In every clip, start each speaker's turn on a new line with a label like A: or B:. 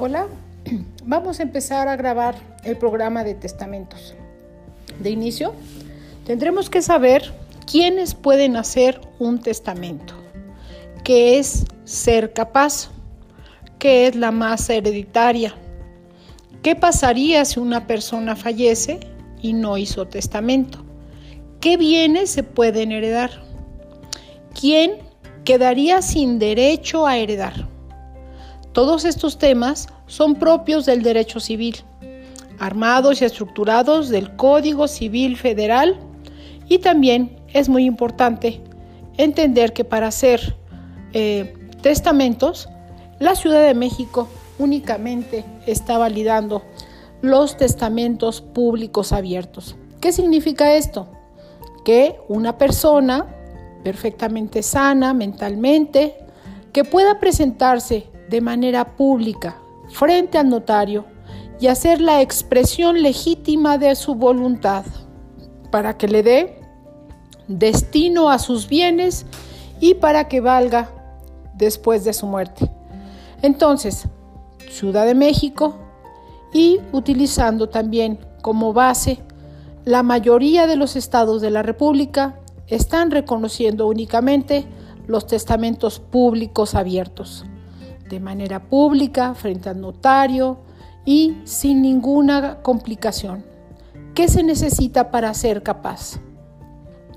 A: Hola, vamos a empezar a grabar el programa de testamentos. De inicio, tendremos que saber quiénes pueden hacer un testamento, qué es ser capaz, qué es la masa hereditaria, qué pasaría si una persona fallece y no hizo testamento, qué bienes se pueden heredar, quién quedaría sin derecho a heredar todos estos temas son propios del derecho civil, armados y estructurados del Código Civil Federal y también es muy importante entender que para hacer eh, testamentos, la Ciudad de México únicamente está validando los testamentos públicos abiertos. ¿Qué significa esto? Que una persona perfectamente sana mentalmente, que pueda presentarse de manera pública frente al notario y hacer la expresión legítima de su voluntad para que le dé destino a sus bienes y para que valga después de su muerte. Entonces, Ciudad de México y utilizando también como base la mayoría de los estados de la República están reconociendo únicamente los testamentos públicos abiertos de manera pública frente al notario y sin ninguna complicación. ¿Qué se necesita para ser capaz?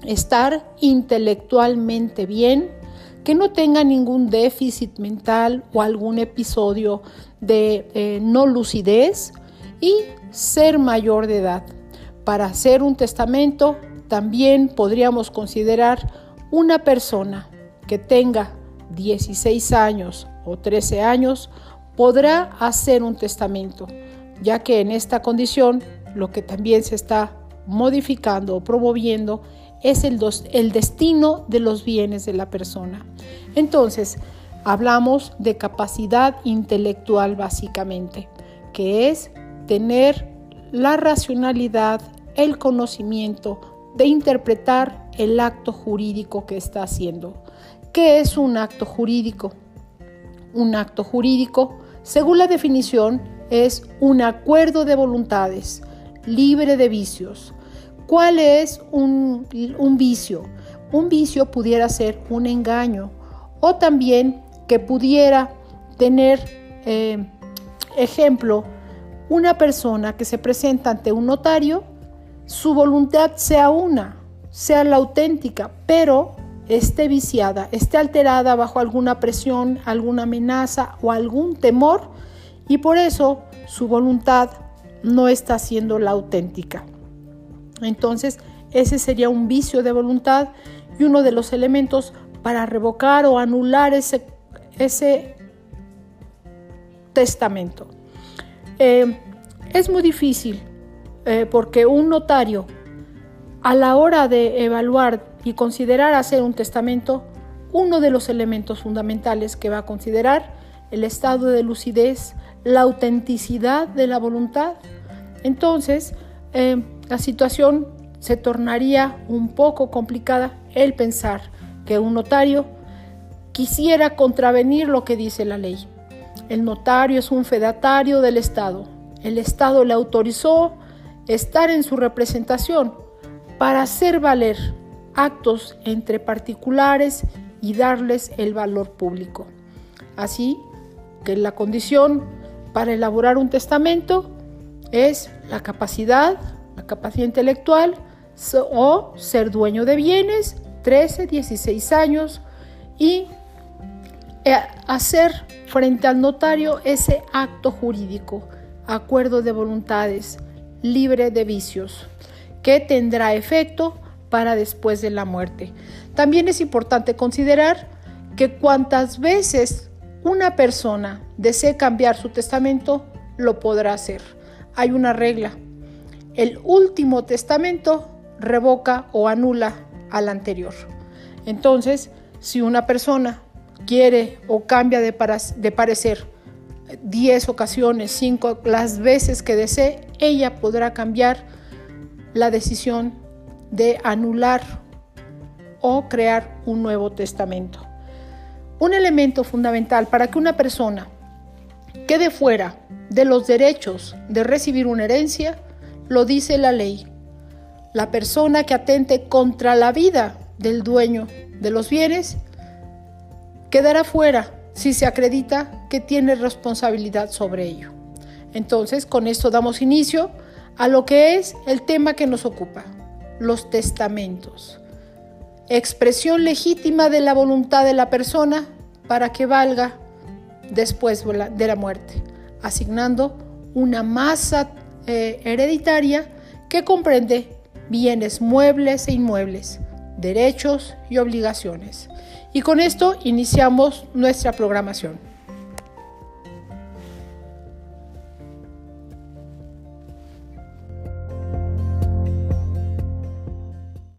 A: Estar intelectualmente bien, que no tenga ningún déficit mental o algún episodio de eh, no lucidez y ser mayor de edad. Para hacer un testamento también podríamos considerar una persona que tenga 16 años o 13 años podrá hacer un testamento, ya que en esta condición lo que también se está modificando o promoviendo es el, el destino de los bienes de la persona. Entonces, hablamos de capacidad intelectual básicamente, que es tener la racionalidad, el conocimiento de interpretar el acto jurídico que está haciendo. ¿Qué es un acto jurídico? Un acto jurídico, según la definición, es un acuerdo de voluntades libre de vicios. ¿Cuál es un, vicio? Un vicio pudiera ser un engaño o también que pudiera tener, eh, ejemplo, una persona que se presenta ante un notario, su voluntad sea una, sea la auténtica, pero esté viciada, esté alterada bajo alguna presión, alguna amenaza o algún temor y por eso su voluntad no está siendo la auténtica. Entonces, ese sería un vicio de voluntad y uno de los elementos para revocar o anular ese, ese testamento. Eh, es muy difícil eh, porque un notario a la hora de evaluar y considerar hacer un testamento, uno de los elementos fundamentales que va a considerar el estado de lucidez, la autenticidad de la voluntad. Entonces, eh, la situación se tornaría un poco complicada el pensar que un notario quisiera contravenir lo que dice la ley. El notario es un fedatario del Estado. El Estado le autorizó estar en su representación para hacer valer actos entre particulares y darles el valor público. Así que la condición para elaborar un testamento es la capacidad, la capacidad intelectual o ser dueño de bienes, 13, 16 años y eh, hacer frente al notario ese acto jurídico, acuerdo de voluntades, libre de vicios, que tendrá efecto para después de la muerte. También es importante considerar que cuantas veces una persona desee cambiar su testamento, lo podrá hacer. Hay una regla. El último testamento revoca o anula al anterior. Entonces, si una persona quiere o cambia de, parecer 10 ocasiones, 5 las veces que desee, ella podrá cambiar la decisión de anular o crear un nuevo testamento. Un elemento fundamental para que una persona quede fuera de los derechos de recibir una herencia, lo dice la ley. La persona que atente contra la vida del dueño de los bienes quedará fuera si se acredita que tiene responsabilidad sobre ello. Entonces, con esto damos inicio a lo que es el tema que nos ocupa, los testamentos. Expresión legítima de la voluntad de la persona para que valga después de la muerte, asignando una masa eh, hereditaria que comprende bienes muebles e inmuebles, derechos y obligaciones. Y con esto iniciamos nuestra programación.